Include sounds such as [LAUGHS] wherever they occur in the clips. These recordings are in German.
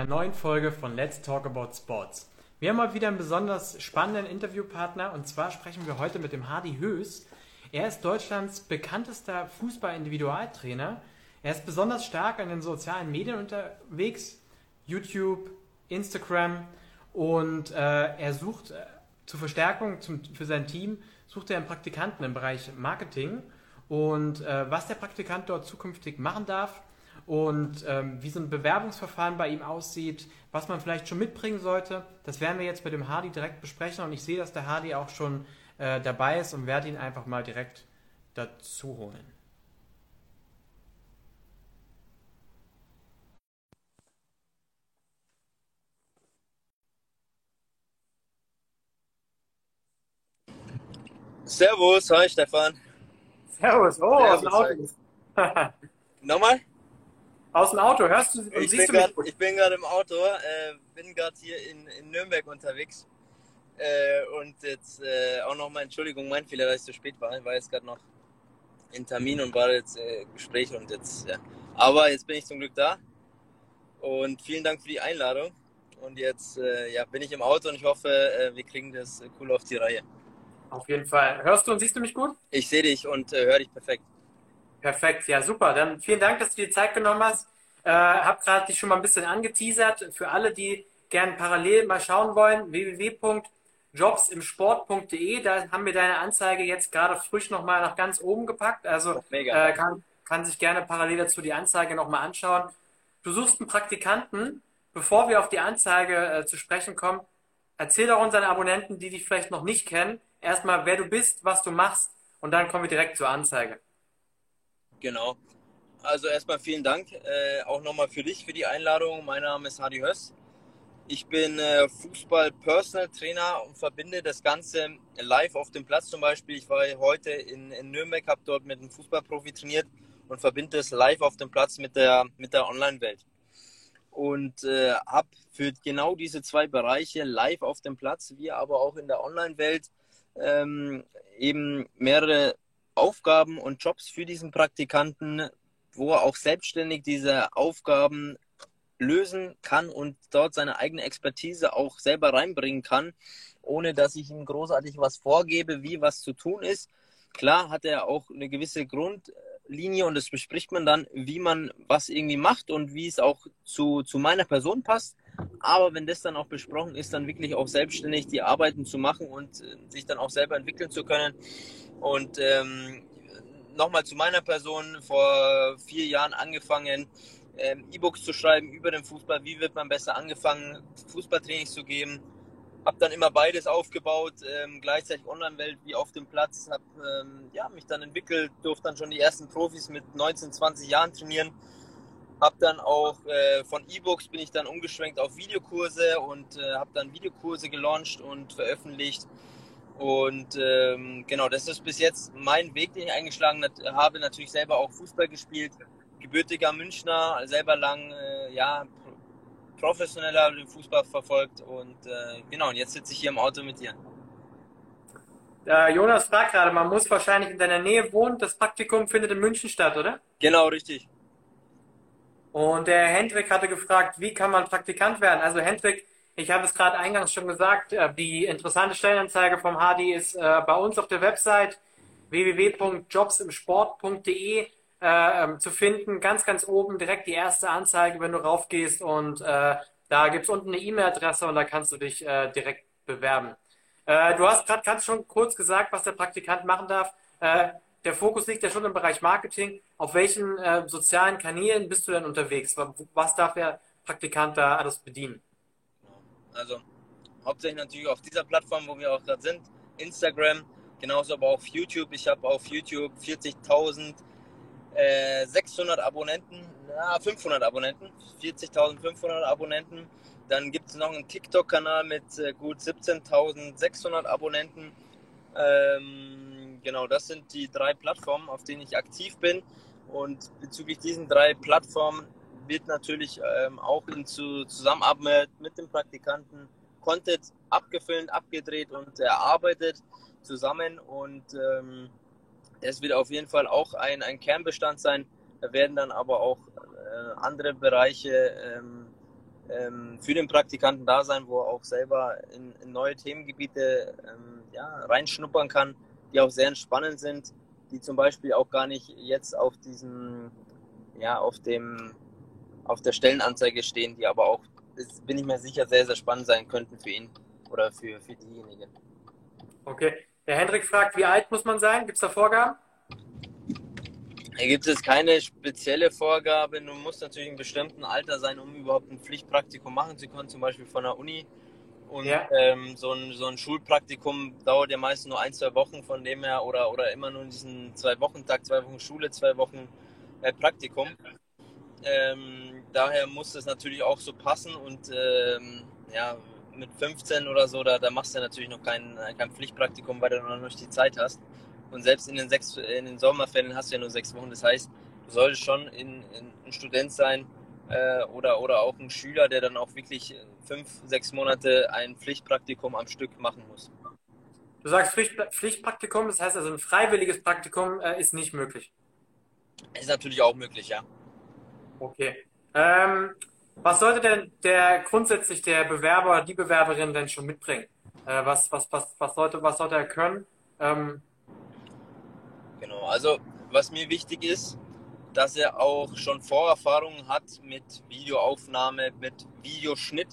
einer neuen Folge von Let's Talk About Sports. Wir haben mal wieder einen besonders spannenden Interviewpartner und zwar sprechen wir heute mit dem Hardy Höß. Er ist Deutschlands bekanntester Fußball-Individualtrainer. Er ist besonders stark an den sozialen Medien unterwegs, YouTube, Instagram und äh, er sucht äh, zur Verstärkung zum, für sein Team, sucht er einen Praktikanten im Bereich Marketing und äh, was der Praktikant dort zukünftig machen darf und ähm, wie so ein Bewerbungsverfahren bei ihm aussieht, was man vielleicht schon mitbringen sollte, das werden wir jetzt mit dem Hardy direkt besprechen und ich sehe, dass der Hardy auch schon äh, dabei ist und werde ihn einfach mal direkt dazu holen. Servus, hi Stefan. Servus, oh, Servus, aus dem Auto. Nochmal? Aus dem Auto, hörst du, ich siehst bin du grad, Ich bin gerade im Auto, äh, bin gerade hier in, in, Nürnberg unterwegs. Äh, und jetzt äh, auch nochmal Entschuldigung, mein Fehler, dass ich so spät war. Ich war jetzt gerade noch in Termin und war jetzt äh, Gespräch und jetzt, ja. Aber jetzt bin ich zum Glück da. Und vielen Dank für die Einladung. Und jetzt äh, ja, bin ich im Auto und ich hoffe, äh, wir kriegen das cool auf die Reihe. Auf jeden Fall. Hörst du und siehst du mich gut? Ich sehe dich und äh, höre dich perfekt. Perfekt, ja super. Dann vielen Dank, dass du dir Zeit genommen hast. Äh, hab gerade dich schon mal ein bisschen angeteasert. Für alle, die gerne parallel mal schauen wollen, www.jobsimsport.de. Da haben wir deine Anzeige jetzt gerade frisch nochmal nach ganz oben gepackt. Also äh, kann, kann sich gerne parallel dazu die Anzeige nochmal anschauen. Du suchst einen Praktikanten. Bevor wir auf die Anzeige äh, zu sprechen kommen, erzähl doch unseren Abonnenten, die dich vielleicht noch nicht kennen, erstmal, wer du bist, was du machst und dann kommen wir direkt zur Anzeige. Genau. Also erstmal vielen Dank äh, auch nochmal für dich, für die Einladung. Mein Name ist Hadi Höss. Ich bin äh, Fußball-Personal-Trainer und verbinde das Ganze live auf dem Platz zum Beispiel. Ich war heute in, in Nürnberg, habe dort mit einem Fußballprofi trainiert und verbinde es live auf dem Platz mit der, mit der Online-Welt. Und äh, habe für genau diese zwei Bereiche live auf dem Platz, wie aber auch in der Online-Welt, ähm, eben mehrere Aufgaben und Jobs für diesen Praktikanten, wo er auch selbstständig diese Aufgaben lösen kann und dort seine eigene Expertise auch selber reinbringen kann, ohne dass ich ihm großartig was vorgebe, wie was zu tun ist. Klar hat er auch eine gewisse Grundlinie und das bespricht man dann, wie man was irgendwie macht und wie es auch zu, zu meiner Person passt. Aber wenn das dann auch besprochen ist, dann wirklich auch selbstständig die Arbeiten zu machen und äh, sich dann auch selber entwickeln zu können. Und ähm, nochmal zu meiner Person, vor vier Jahren angefangen, ähm, E-Books zu schreiben über den Fußball, wie wird man besser angefangen, Fußballtrainings zu geben. Habe dann immer beides aufgebaut, ähm, gleichzeitig Online-Welt wie auf dem Platz. Habe ähm, ja, mich dann entwickelt, durfte dann schon die ersten Profis mit 19, 20 Jahren trainieren habe dann auch äh, von E-Books bin ich dann umgeschwenkt auf Videokurse und äh, habe dann Videokurse gelauncht und veröffentlicht. Und ähm, genau, das ist bis jetzt mein Weg, den ich eingeschlagen habe. Natürlich selber auch Fußball gespielt, gebürtiger Münchner, selber lang, äh, ja, professioneller den Fußball verfolgt. Und äh, genau, und jetzt sitze ich hier im Auto mit dir. Äh, Jonas fragt gerade, man muss wahrscheinlich in deiner Nähe wohnen. Das Praktikum findet in München statt, oder? Genau, richtig. Und der Hendrik hatte gefragt, wie kann man Praktikant werden? Also Hendrik, ich habe es gerade eingangs schon gesagt, äh, die interessante Stellenanzeige vom Hardy ist äh, bei uns auf der Website www.jobsimsport.de äh, ähm, zu finden. Ganz, ganz oben direkt die erste Anzeige, wenn du raufgehst und da gibt es unten eine E-Mail-Adresse und da kannst du dich direkt bewerben. Du hast gerade ganz schon kurz gesagt, was der Praktikant machen darf der Fokus liegt ja schon im Bereich Marketing. Auf welchen sozialen Kanälen bist du denn unterwegs? Was darf der Praktikant da alles bedienen? Also hauptsächlich natürlich auf dieser Plattform, wo wir auch gerade sind, Instagram, genauso aber auf YouTube. Ich habe auf YouTube 40.600 äh, Abonnenten, na, 500 Abonnenten, 40.500 Abonnenten. Dann gibt es noch einen TikTok-Kanal mit äh, gut 17.600 Abonnenten. Ähm, genau, das sind die drei Plattformen, auf denen ich aktiv bin. Und bezüglich diesen drei Plattformen wird natürlich ähm, auch in Zusammenarbeit mit dem Praktikanten Content abgefilmt, abgedreht und erarbeitet zusammen. Und ähm, es wird auf jeden Fall auch ein, ein Kernbestand sein. Da werden dann aber auch äh, andere Bereiche ähm, ähm, für den Praktikanten da sein, wo er auch selber in, in neue Themengebiete ähm, ja, reinschnuppern kann, die auch sehr entspannend sind, die zum Beispiel auch gar nicht jetzt auf diesem, ja, auf dem, auf der Stellenanzeige stehen, die aber auch, das bin ich mir sicher, sehr, sehr spannend sein könnten für ihn oder für, für diejenigen. Okay. Der Hendrik fragt, wie alt muss man sein? Gibt es da Vorgaben? Hier gibt es keine spezielle Vorgabe. Du musst natürlich in einem bestimmten Alter sein, um überhaupt ein Pflichtpraktikum machen zu können, zum Beispiel von der Uni. Und ja. ähm, so, ein, so ein Schulpraktikum dauert ja meistens nur ein, zwei Wochen von dem her oder, oder immer nur diesen zwei Wochen Tag, zwei Wochen Schule, zwei Wochen äh, Praktikum. Ähm, daher muss es natürlich auch so passen und ähm, ja, mit 15 oder so, da, da machst du natürlich noch kein, kein Pflichtpraktikum, weil du noch nicht die Zeit hast. Und selbst in den, sechs, in den Sommerferien hast du ja nur sechs Wochen. Das heißt, du solltest schon in, in ein Student sein äh, oder, oder auch ein Schüler, der dann auch wirklich fünf, sechs Monate ein Pflichtpraktikum am Stück machen muss. Du sagst Pflicht, Pflichtpraktikum, das heißt also ein freiwilliges Praktikum äh, ist nicht möglich. Ist natürlich auch möglich, ja. Okay. Ähm, was sollte denn der grundsätzlich der Bewerber, die Bewerberin denn schon mitbringen? Äh, was, was, was, was, sollte, was sollte er können? Ähm, Genau, also was mir wichtig ist, dass er auch schon Vorerfahrungen hat mit Videoaufnahme, mit Videoschnitt.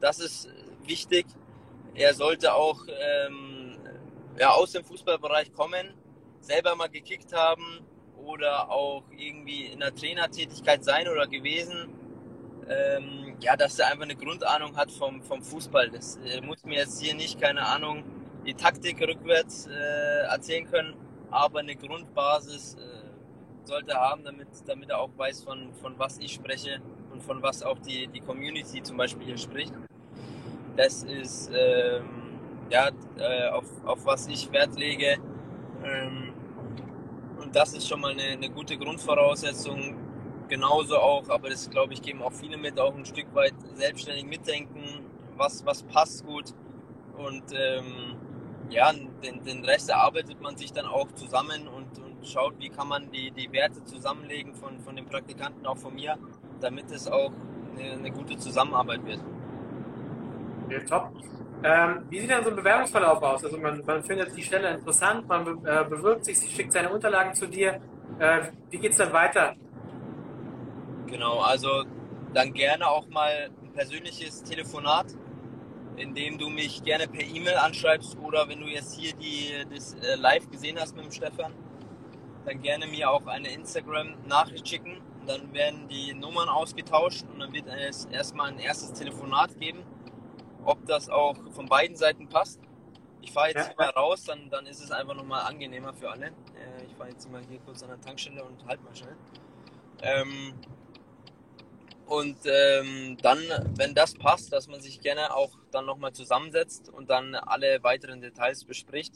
Das ist wichtig. Er sollte auch ähm, ja, aus dem Fußballbereich kommen, selber mal gekickt haben oder auch irgendwie in der Trainertätigkeit sein oder gewesen. Ähm, ja, dass er einfach eine Grundahnung hat vom, vom Fußball. Das äh, muss mir jetzt hier nicht, keine Ahnung, die Taktik rückwärts äh, erzählen können aber eine Grundbasis äh, sollte er haben, damit, damit er auch weiß, von, von was ich spreche und von was auch die, die Community zum Beispiel hier spricht. Das ist ähm, ja, äh, auf, auf was ich Wert lege. Ähm, und das ist schon mal eine, eine gute Grundvoraussetzung. Genauso auch, aber das glaube ich, geben auch viele mit, auch ein Stück weit selbstständig mitdenken, was, was passt gut. Und ähm, ja, den, den Rest erarbeitet man sich dann auch zusammen und, und schaut, wie kann man die, die Werte zusammenlegen von, von den Praktikanten, auch von mir, damit es auch eine, eine gute Zusammenarbeit wird. Ja, top. Ähm, wie sieht denn so ein Bewerbungsverlauf aus? Also man, man findet die Stelle interessant, man be äh, bewirbt sich, sie schickt seine Unterlagen zu dir. Äh, wie geht es dann weiter? Genau, also dann gerne auch mal ein persönliches Telefonat indem du mich gerne per E-Mail anschreibst oder wenn du jetzt hier die, das äh, live gesehen hast mit dem Stefan, dann gerne mir auch eine Instagram-Nachricht schicken. Dann werden die Nummern ausgetauscht und dann wird es erstmal ein erstes Telefonat geben, ob das auch von beiden Seiten passt. Ich fahre jetzt ja. mal raus, dann, dann ist es einfach nochmal angenehmer für alle. Äh, ich fahre jetzt mal hier kurz an der Tankstelle und halt mal schnell. Ähm, und ähm, dann, wenn das passt, dass man sich gerne auch dann nochmal zusammensetzt und dann alle weiteren Details bespricht,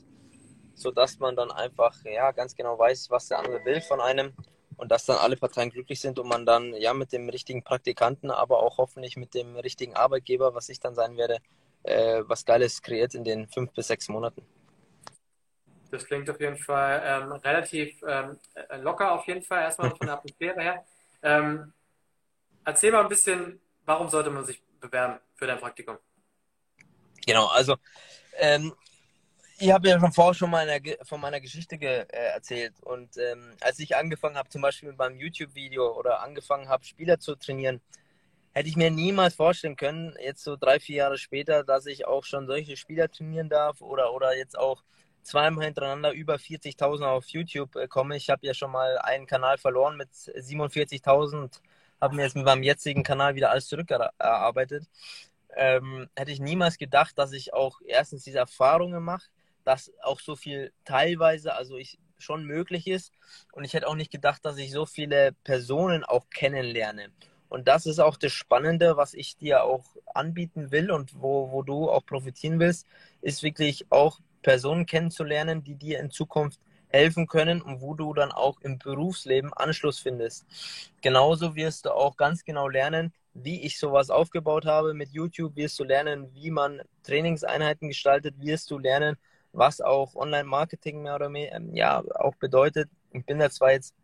sodass man dann einfach ja ganz genau weiß, was der andere will von einem und dass dann alle Parteien glücklich sind und man dann ja mit dem richtigen Praktikanten, aber auch hoffentlich mit dem richtigen Arbeitgeber, was ich dann sein werde, äh, was Geiles kreiert in den fünf bis sechs Monaten. Das klingt auf jeden Fall ähm, relativ ähm, locker, auf jeden Fall, erstmal von der [LAUGHS] Atmosphäre her. Ähm, erzähl mal ein bisschen, warum sollte man sich bewerben für dein Praktikum? Genau, also ähm, ich habe ja schon vorher schon mal von meiner Geschichte äh, erzählt. Und ähm, als ich angefangen habe, zum Beispiel mit meinem YouTube-Video oder angefangen habe, Spieler zu trainieren, hätte ich mir niemals vorstellen können, jetzt so drei, vier Jahre später, dass ich auch schon solche Spieler trainieren darf oder, oder jetzt auch zweimal hintereinander über 40.000 auf YouTube äh, komme. Ich habe ja schon mal einen Kanal verloren mit 47.000 habe mir jetzt mit meinem jetzigen Kanal wieder alles zurückerarbeitet. Ähm, hätte ich niemals gedacht, dass ich auch erstens diese Erfahrungen mache, dass auch so viel teilweise, also ich schon möglich ist. Und ich hätte auch nicht gedacht, dass ich so viele Personen auch kennenlerne. Und das ist auch das Spannende, was ich dir auch anbieten will und wo, wo du auch profitieren willst, ist wirklich auch Personen kennenzulernen, die dir in Zukunft helfen können und wo du dann auch im Berufsleben Anschluss findest. Genauso wirst du auch ganz genau lernen, wie ich sowas aufgebaut habe mit YouTube, wirst du lernen, wie man Trainingseinheiten gestaltet, wirst du lernen, was auch Online-Marketing mehr oder mehr ähm, ja, auch bedeutet. Ich bin da zwar jetzt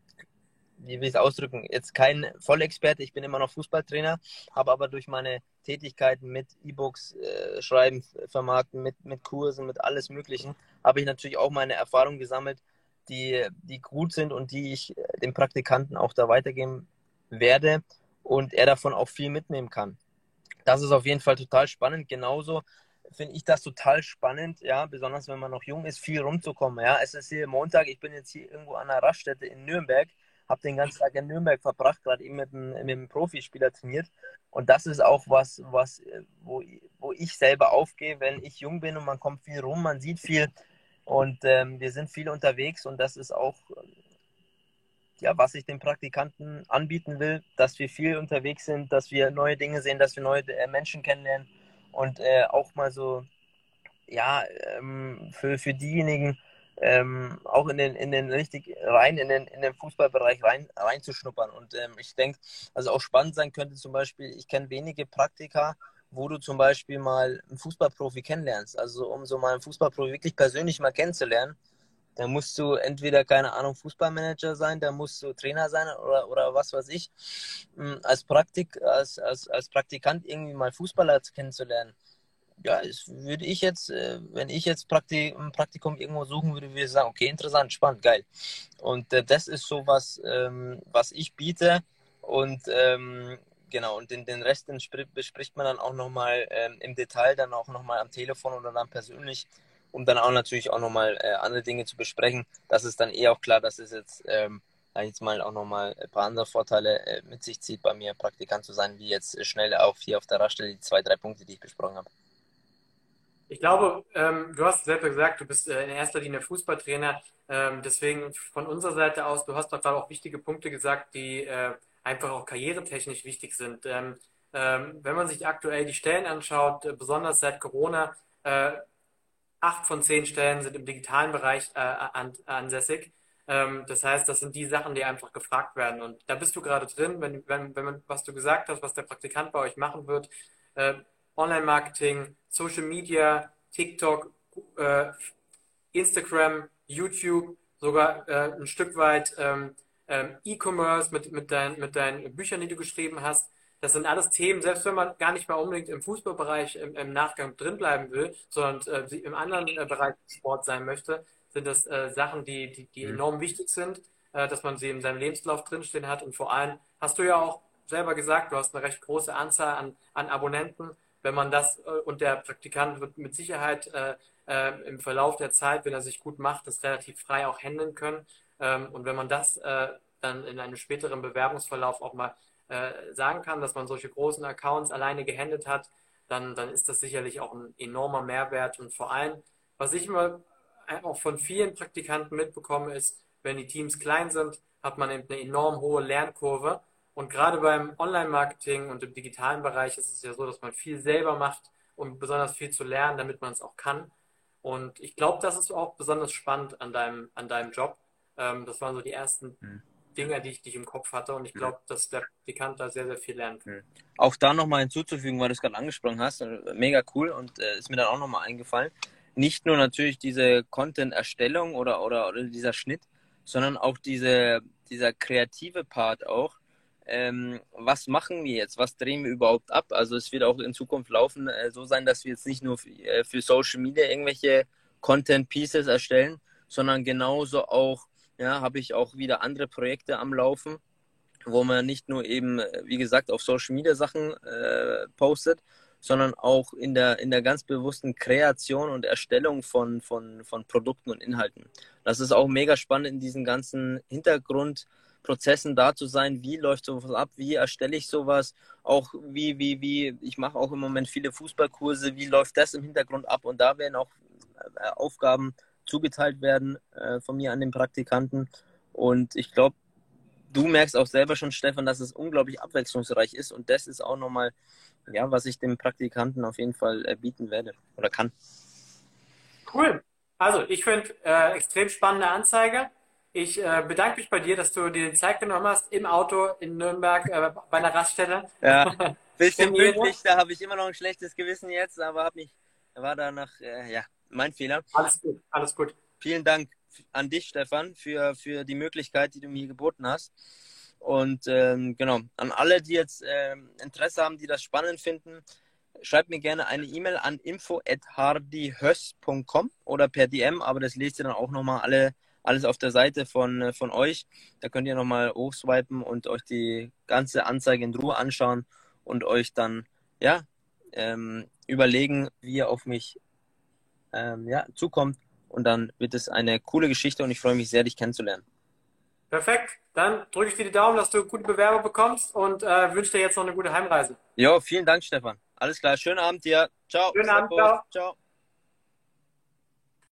wie will ich es ausdrücken, jetzt kein Vollexperte, ich bin immer noch Fußballtrainer, habe aber durch meine Tätigkeiten mit E-Books äh, schreiben, vermarkten, mit, mit Kursen, mit alles Möglichen, habe ich natürlich auch meine Erfahrungen gesammelt, die, die gut sind und die ich äh, dem Praktikanten auch da weitergeben werde und er davon auch viel mitnehmen kann. Das ist auf jeden Fall total spannend. Genauso finde ich das total spannend, ja, besonders wenn man noch jung ist, viel rumzukommen. Ja, es ist hier Montag, ich bin jetzt hier irgendwo an einer Raststätte in Nürnberg habe den ganzen Tag in Nürnberg verbracht, gerade eben mit einem, mit einem Profispieler trainiert. Und das ist auch was, was wo, wo ich selber aufgehe, wenn ich jung bin und man kommt viel rum, man sieht viel und ähm, wir sind viel unterwegs und das ist auch, ja, was ich den Praktikanten anbieten will, dass wir viel unterwegs sind, dass wir neue Dinge sehen, dass wir neue äh, Menschen kennenlernen und äh, auch mal so, ja, ähm, für, für diejenigen, ähm, auch in den, in den richtig rein, in den, in den Fußballbereich rein, reinzuschnuppern. Und ähm, ich denke, also auch spannend sein könnte zum Beispiel, ich kenne wenige Praktika, wo du zum Beispiel mal einen Fußballprofi kennenlernst. Also um so mal einen Fußballprofi wirklich persönlich mal kennenzulernen, da musst du entweder, keine Ahnung, Fußballmanager sein, da musst du Trainer sein oder, oder was weiß ich. Hm, als, Praktik, als, als, als Praktikant irgendwie mal Fußballer kennenzulernen ja, das würde ich jetzt, äh, wenn ich jetzt Praktik, ein Praktikum irgendwo suchen würde, würde ich sagen, okay, interessant, spannend, geil. Und äh, das ist so was, ähm, was ich biete. Und ähm, genau, und den, den Rest bespricht man dann auch nochmal ähm, im Detail, dann auch nochmal am Telefon oder dann persönlich, um dann auch natürlich auch nochmal äh, andere Dinge zu besprechen. Das ist dann eh auch klar, dass es jetzt, ähm, jetzt mal auch nochmal ein paar andere Vorteile äh, mit sich zieht, bei mir Praktikant zu sein, wie jetzt schnell auf hier auf der Raststelle die zwei, drei Punkte, die ich besprochen habe. Ich glaube, ähm, du hast selber gesagt, du bist äh, in erster Linie Fußballtrainer. Ähm, deswegen von unserer Seite aus, du hast doch auch wichtige Punkte gesagt, die äh, einfach auch karrieretechnisch wichtig sind. Ähm, ähm, wenn man sich aktuell die Stellen anschaut, äh, besonders seit Corona, äh, acht von zehn Stellen sind im digitalen Bereich äh, an, ansässig. Ähm, das heißt, das sind die Sachen, die einfach gefragt werden. Und da bist du gerade drin, wenn, wenn, wenn man, was du gesagt hast, was der Praktikant bei euch machen wird äh, Online-Marketing, Social Media, TikTok, äh, Instagram, YouTube, sogar äh, ein Stück weit ähm, ähm, E-Commerce mit, mit, dein, mit deinen Büchern, die du geschrieben hast. Das sind alles Themen, selbst wenn man gar nicht mal unbedingt im Fußballbereich im, im Nachgang drinbleiben will, sondern äh, im anderen äh, Bereich Sport sein möchte, sind das äh, Sachen, die, die, die mhm. enorm wichtig sind, äh, dass man sie in seinem Lebenslauf drinstehen hat. Und vor allem hast du ja auch selber gesagt, du hast eine recht große Anzahl an, an Abonnenten wenn man das äh, und der Praktikant wird mit Sicherheit äh, im Verlauf der Zeit, wenn er sich gut macht, das relativ frei auch handeln können. Ähm, und wenn man das dann in einem späteren Bewerbungsverlauf auch mal äh, sagen kann, dass man solche großen Accounts alleine gehandelt hat, dann, dann ist das sicherlich auch ein enormer Mehrwert. Und vor allem, was ich immer auch von vielen Praktikanten mitbekomme, ist, wenn die Teams klein sind, hat man eben eine enorm hohe Lernkurve und gerade beim Online-Marketing und im digitalen Bereich ist es ja so, dass man viel selber macht, um besonders viel zu lernen, damit man es auch kann. Und ich glaube, das ist auch besonders spannend an deinem, an deinem Job. Ähm, das waren so die ersten mhm. Dinge, die ich, die ich im Kopf hatte. Und ich glaube, dass der Praktikant da sehr, sehr viel lernt. Mhm. Auch da nochmal hinzuzufügen, weil du es gerade angesprochen hast, äh, mega cool und äh, ist mir dann auch nochmal eingefallen. Nicht nur natürlich diese Content-Erstellung oder, oder, oder dieser Schnitt, sondern auch diese, dieser kreative Part auch, ähm, was machen wir jetzt, was drehen wir überhaupt ab. Also es wird auch in Zukunft laufen äh, so sein, dass wir jetzt nicht nur für, äh, für Social Media irgendwelche Content Pieces erstellen, sondern genauso auch, ja, habe ich auch wieder andere Projekte am Laufen, wo man nicht nur eben, äh, wie gesagt, auf Social Media Sachen äh, postet, sondern auch in der, in der ganz bewussten Kreation und Erstellung von, von, von Produkten und Inhalten. Das ist auch mega spannend in diesen ganzen Hintergrund- Prozessen da zu sein, wie läuft sowas ab, wie erstelle ich sowas, auch wie, wie, wie, ich mache auch im Moment viele Fußballkurse, wie läuft das im Hintergrund ab? Und da werden auch äh, Aufgaben zugeteilt werden äh, von mir an den Praktikanten und ich glaube, du merkst auch selber schon, Stefan, dass es unglaublich abwechslungsreich ist und das ist auch nochmal, ja, was ich dem Praktikanten auf jeden Fall äh, bieten werde oder kann. Cool. Also, ich finde äh, extrem spannende Anzeige. Ich äh, bedanke mich bei dir, dass du dir die Zeit genommen hast im Auto in Nürnberg äh, bei einer Raststelle. Ja, [LAUGHS] bisschen pünktlich, da habe ich immer noch ein schlechtes Gewissen jetzt, aber habe mich, war da noch, äh, ja, mein Fehler. Alles gut, alles gut. Vielen Dank an dich, Stefan, für, für die Möglichkeit, die du mir geboten hast. Und ähm, genau, an alle, die jetzt ähm, Interesse haben, die das spannend finden, schreibt mir gerne eine E-Mail an info.hardyhöss.com oder per DM, aber das lest ihr dann auch nochmal alle, alles auf der Seite von, äh, von euch. Da könnt ihr nochmal hochswipen und euch die ganze Anzeige in Ruhe anschauen und euch dann ja, ähm, überlegen, wie ihr auf mich ähm, ja, zukommt. Und dann wird es eine coole Geschichte und ich freue mich sehr, dich kennenzulernen. Perfekt. Dann drücke ich dir die Daumen, dass du gute Bewerber bekommst und äh, wünsche dir jetzt noch eine gute Heimreise. Ja, vielen Dank, Stefan. Alles klar. Schönen Abend dir. Ciao. Schönen Abend. Ciao. ciao.